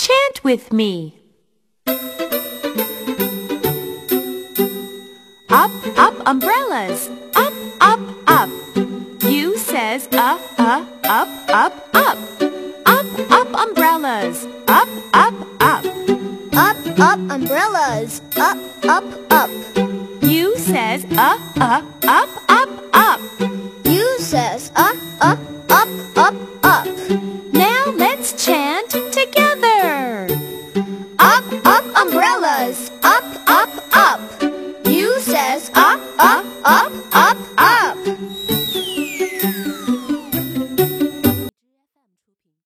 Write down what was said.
Chant with me. Up, up, umbrellas. Up, up, up. U says up, up, up, up, up. Up, up, umbrellas. Up, up, up. Up, up, umbrellas. Up, up, up. U says up, up, up, up, up. U says up, up, up, up, up. Now let's chant umbrellas. Up, up, up. U says up, up, up, up.